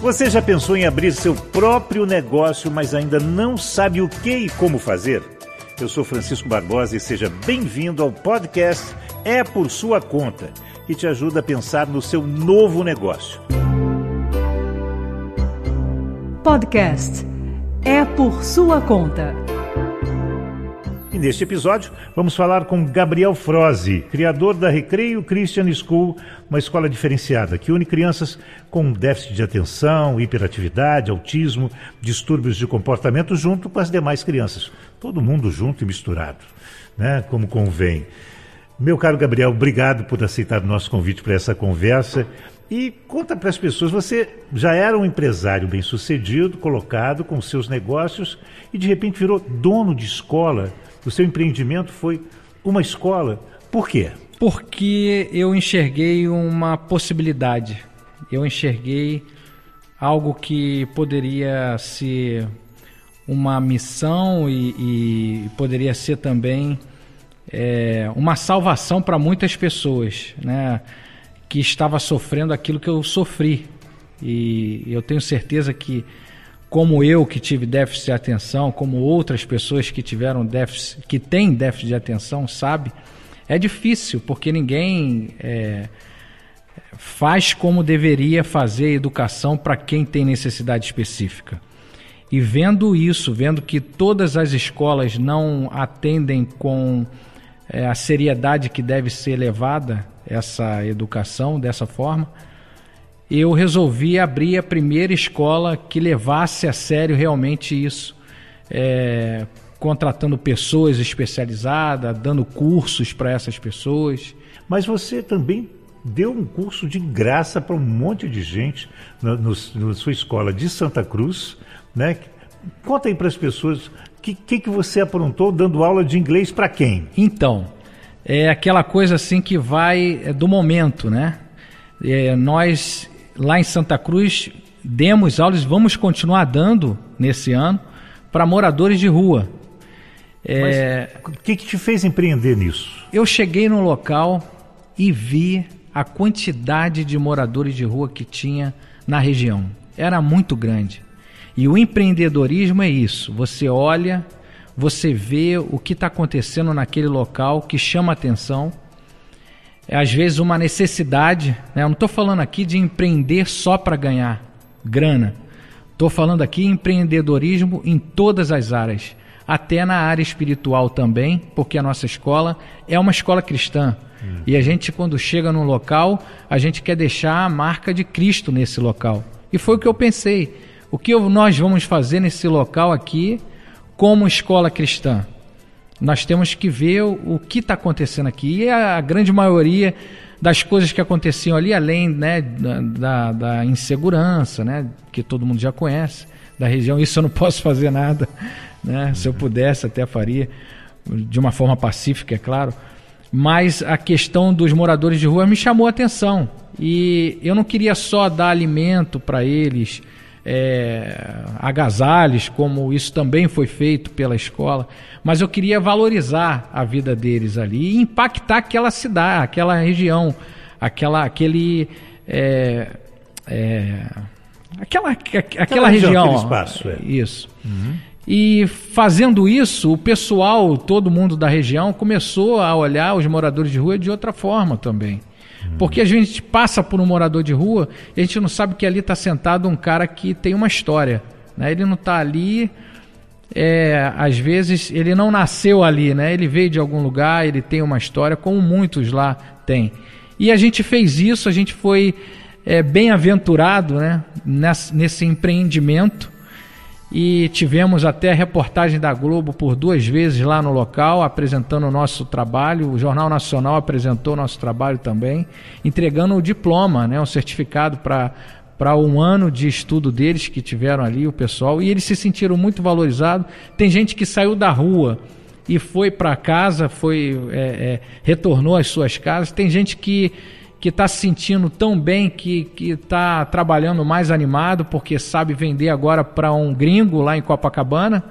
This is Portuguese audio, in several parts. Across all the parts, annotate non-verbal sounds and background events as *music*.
Você já pensou em abrir seu próprio negócio, mas ainda não sabe o que e como fazer? Eu sou Francisco Barbosa e seja bem-vindo ao podcast É por Sua Conta, que te ajuda a pensar no seu novo negócio. Podcast É por Sua Conta. E neste episódio vamos falar com Gabriel Frozi, criador da Recreio Christian School, uma escola diferenciada que une crianças com déficit de atenção, hiperatividade, autismo, distúrbios de comportamento junto com as demais crianças. Todo mundo junto e misturado, né? como convém. Meu caro Gabriel, obrigado por aceitar o nosso convite para essa conversa. E conta para as pessoas, você já era um empresário bem-sucedido, colocado com seus negócios e de repente virou dono de escola o seu empreendimento foi uma escola. Por quê? Porque eu enxerguei uma possibilidade. Eu enxerguei algo que poderia ser uma missão e, e poderia ser também é, uma salvação para muitas pessoas, né? Que estava sofrendo aquilo que eu sofri. E eu tenho certeza que como eu que tive déficit de atenção, como outras pessoas que tiveram déficit, que têm déficit de atenção, sabe, é difícil porque ninguém é, faz como deveria fazer a educação para quem tem necessidade específica. E vendo isso, vendo que todas as escolas não atendem com é, a seriedade que deve ser levada essa educação dessa forma, eu resolvi abrir a primeira escola que levasse a sério realmente isso, é, contratando pessoas especializadas, dando cursos para essas pessoas. Mas você também deu um curso de graça para um monte de gente na, na sua escola de Santa Cruz, né? Conta aí para as pessoas o que, que, que você aprontou dando aula de inglês para quem? Então, é aquela coisa assim que vai é, do momento, né? É, nós lá em Santa Cruz demos aulas, vamos continuar dando nesse ano para moradores de rua. É, o que, que te fez empreender nisso? Eu cheguei no local e vi a quantidade de moradores de rua que tinha na região. Era muito grande. E o empreendedorismo é isso: você olha, você vê o que está acontecendo naquele local que chama atenção é às vezes uma necessidade. Né? Eu não estou falando aqui de empreender só para ganhar grana. Estou falando aqui empreendedorismo em todas as áreas, até na área espiritual também, porque a nossa escola é uma escola cristã. Hum. E a gente, quando chega num local, a gente quer deixar a marca de Cristo nesse local. E foi o que eu pensei. O que nós vamos fazer nesse local aqui como escola cristã? Nós temos que ver o, que está acontecendo aqui. E a, grande maioria das coisas que aconteciam ali, além né, da, da, da, insegurança, né, que todo mundo já conhece, da região, isso eu não *laughs* posso fazer nada. Né? Se eu pudesse, até faria, de uma forma pacífica, é claro. Mas a questão dos moradores de rua me chamou a atenção. E eu não queria só dar alimento para eles, é, agasalhos, como isso também foi feito pela escola, mas eu queria valorizar a vida deles ali e impactar aquela cidade, aquela região, aquela, aquele. É, é, aquela, aquela, aquela região. espaço, é. Isso. Uhum. E fazendo isso, o pessoal, todo mundo da região, começou a olhar os moradores de rua de outra forma também. Porque a gente passa por um morador de rua e a gente não sabe que ali está sentado um cara que tem uma história. Né? Ele não está ali, é, às vezes, ele não nasceu ali, né? ele veio de algum lugar, ele tem uma história, como muitos lá têm. E a gente fez isso, a gente foi é, bem-aventurado né? nesse, nesse empreendimento e tivemos até reportagem da Globo por duas vezes lá no local, apresentando o nosso trabalho. O Jornal Nacional apresentou o nosso trabalho também, entregando o diploma, né, um certificado para para um ano de estudo deles que tiveram ali, o pessoal, e eles se sentiram muito valorizados. Tem gente que saiu da rua e foi para casa, foi é, é, retornou às suas casas. Tem gente que que está se sentindo tão bem que está trabalhando mais animado porque sabe vender agora para um gringo lá em Copacabana.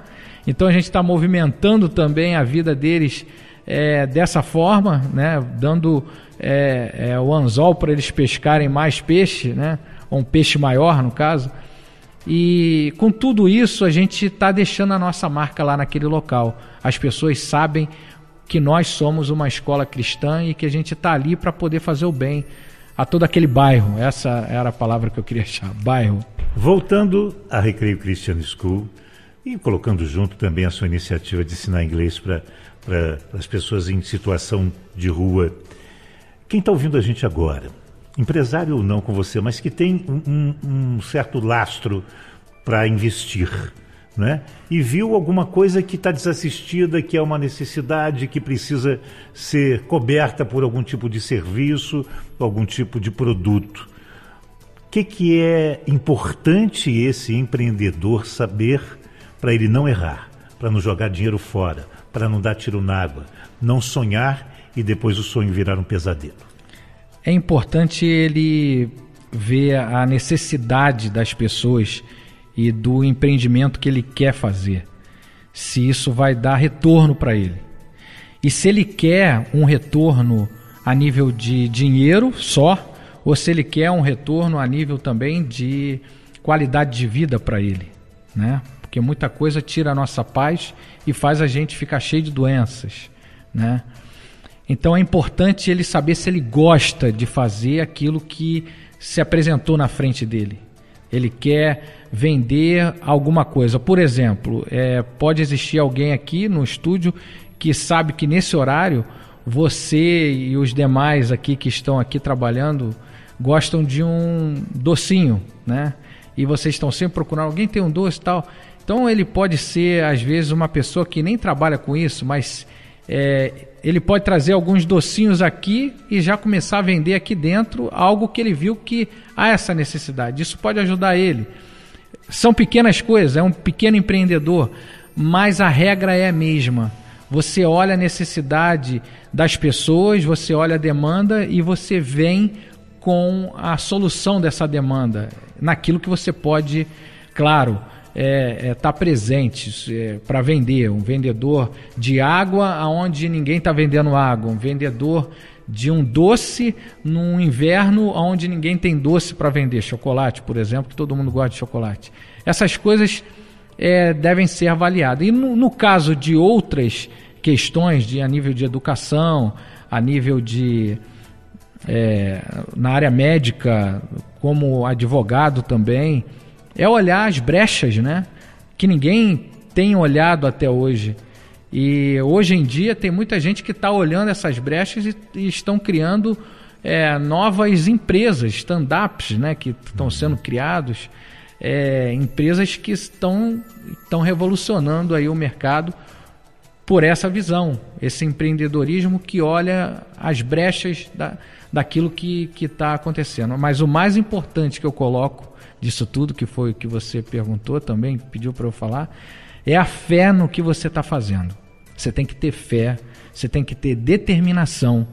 Então a gente está movimentando também a vida deles é, dessa forma, né? dando é, é, o anzol para eles pescarem mais peixe, né? ou um peixe maior, no caso. E com tudo isso, a gente está deixando a nossa marca lá naquele local. As pessoas sabem que nós somos uma escola cristã e que a gente está ali para poder fazer o bem a todo aquele bairro. Essa era a palavra que eu queria achar, bairro. Voltando à Recreio Christian School e colocando junto também a sua iniciativa de ensinar inglês para as pessoas em situação de rua. Quem está ouvindo a gente agora, empresário ou não com você, mas que tem um, um, certo lastro para investir, né? E viu alguma coisa que está desassistida, que é uma necessidade, que precisa ser coberta por algum tipo de serviço, algum tipo de produto. O que, que é importante esse empreendedor saber para ele não errar, para não jogar dinheiro fora, para não dar tiro na água, não sonhar e depois o sonho virar um pesadelo? É importante ele ver a necessidade das pessoas e do empreendimento que ele quer fazer. Se isso vai dar retorno para ele. E se ele quer um retorno a nível de dinheiro só, ou se ele quer um retorno a nível também de qualidade de vida para ele, né? Porque muita coisa tira a nossa paz e faz a gente ficar cheio de doenças, né? Então é importante ele saber se ele gosta de fazer aquilo que se apresentou na frente dele. Ele quer vender alguma coisa. Por exemplo, é, pode existir alguém aqui no estúdio que sabe que nesse horário você e os demais aqui que estão aqui trabalhando gostam de um docinho, né? E vocês estão sempre procurando alguém tem um doce e tal. Então ele pode ser às vezes uma pessoa que nem trabalha com isso, mas é, ele pode trazer alguns docinhos aqui e já começar a vender aqui dentro algo que ele viu que há essa necessidade. Isso pode ajudar ele. São pequenas coisas, é um pequeno empreendedor, mas a regra é a mesma. Você olha a necessidade das pessoas, você olha a demanda e você vem com a solução dessa demanda, naquilo que você pode, claro, é, é, tá presente é, para vender. Um vendedor de água aonde ninguém está vendendo água, um vendedor de um doce num inverno onde ninguém tem doce para vender, chocolate, por exemplo, que todo mundo gosta de chocolate. Essas coisas é, devem ser avaliadas. E no, no, caso de outras questões de, a nível de educação, a nível de. É, na área médica, como advogado também, é olhar as brechas, né? Que ninguém tem olhado até hoje. E hoje em dia tem muita gente que está olhando essas brechas e, e estão criando é, novas empresas, stand-ups, né? Que estão sendo criados. É, empresas que estão, estão revolucionando aí o mercado por essa visão, esse empreendedorismo que olha as brechas da, daquilo que está acontecendo. Mas o mais importante que eu coloco disso tudo, que foi que você perguntou também, pediu para eu falar, é a fé no que você está fazendo. Você tem que ter fé, você tem que ter determinação,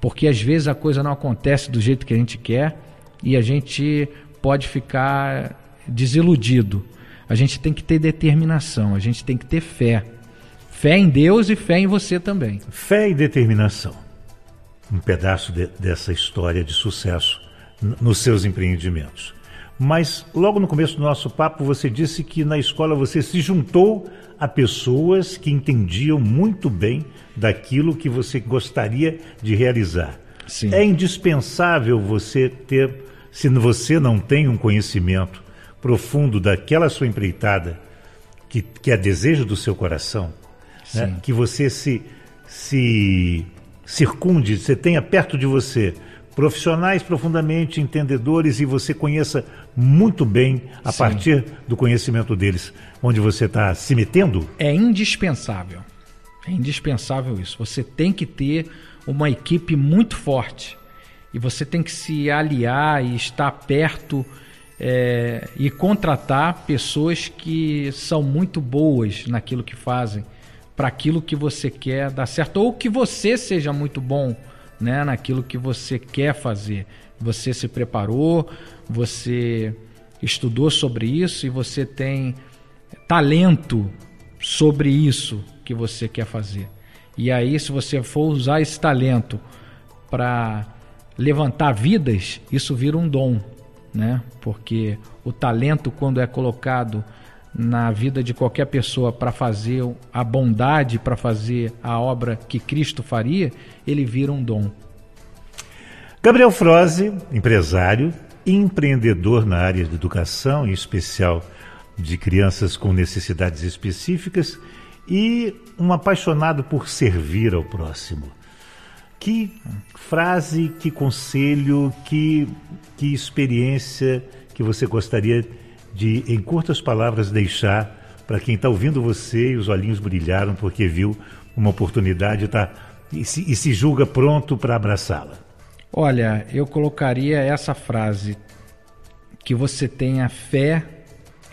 porque às vezes a coisa não acontece do jeito que a gente quer e a gente pode ficar desiludido. A gente tem que ter determinação, a gente tem que ter fé. Fé em Deus e fé em você também. Fé e determinação. Um pedaço de, dessa história de sucesso nos seus empreendimentos. Mas logo no começo do nosso papo você disse que na escola você se juntou a pessoas que entendiam muito bem daquilo que você gostaria de realizar. Sim. É indispensável você ter, se você não tem um conhecimento profundo daquela sua empreitada, que, que é desejo do seu coração, né? que você se, se circunde, você tenha perto de você profissionais profundamente entendedores e você conheça muito bem a Sim. partir do conhecimento deles onde você está se metendo? É indispensável. É indispensável isso. Você tem que ter uma equipe muito forte e você tem que se aliar e estar perto é, e contratar pessoas que são muito boas naquilo que fazem, para aquilo que você quer dar certo, ou que você seja muito bom né, naquilo que você quer fazer. Você se preparou, você estudou sobre isso e você tem talento sobre isso que você quer fazer. E aí, se você for usar esse talento para levantar vidas, isso vira um dom. né? Porque o talento, quando é colocado na vida de qualquer pessoa para fazer a bondade, para fazer a obra que Cristo faria, ele vira um dom. Gabriel Froze, empresário, empreendedor na área de educação, em especial de crianças com necessidades específicas, e um apaixonado por servir ao próximo. Que frase, que conselho, que, que experiência que você gostaria de, em curtas palavras, deixar para quem está ouvindo você e os olhinhos brilharam porque viu uma oportunidade tá, e, se, e se julga pronto para abraçá-la? Olha, eu colocaria essa frase: que você tenha fé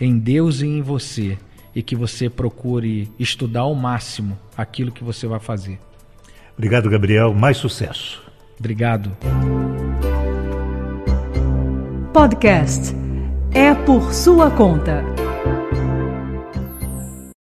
em Deus e em você e que você procure estudar ao máximo aquilo que você vai fazer. Obrigado, Gabriel. Mais sucesso. Obrigado. Podcast É por sua conta.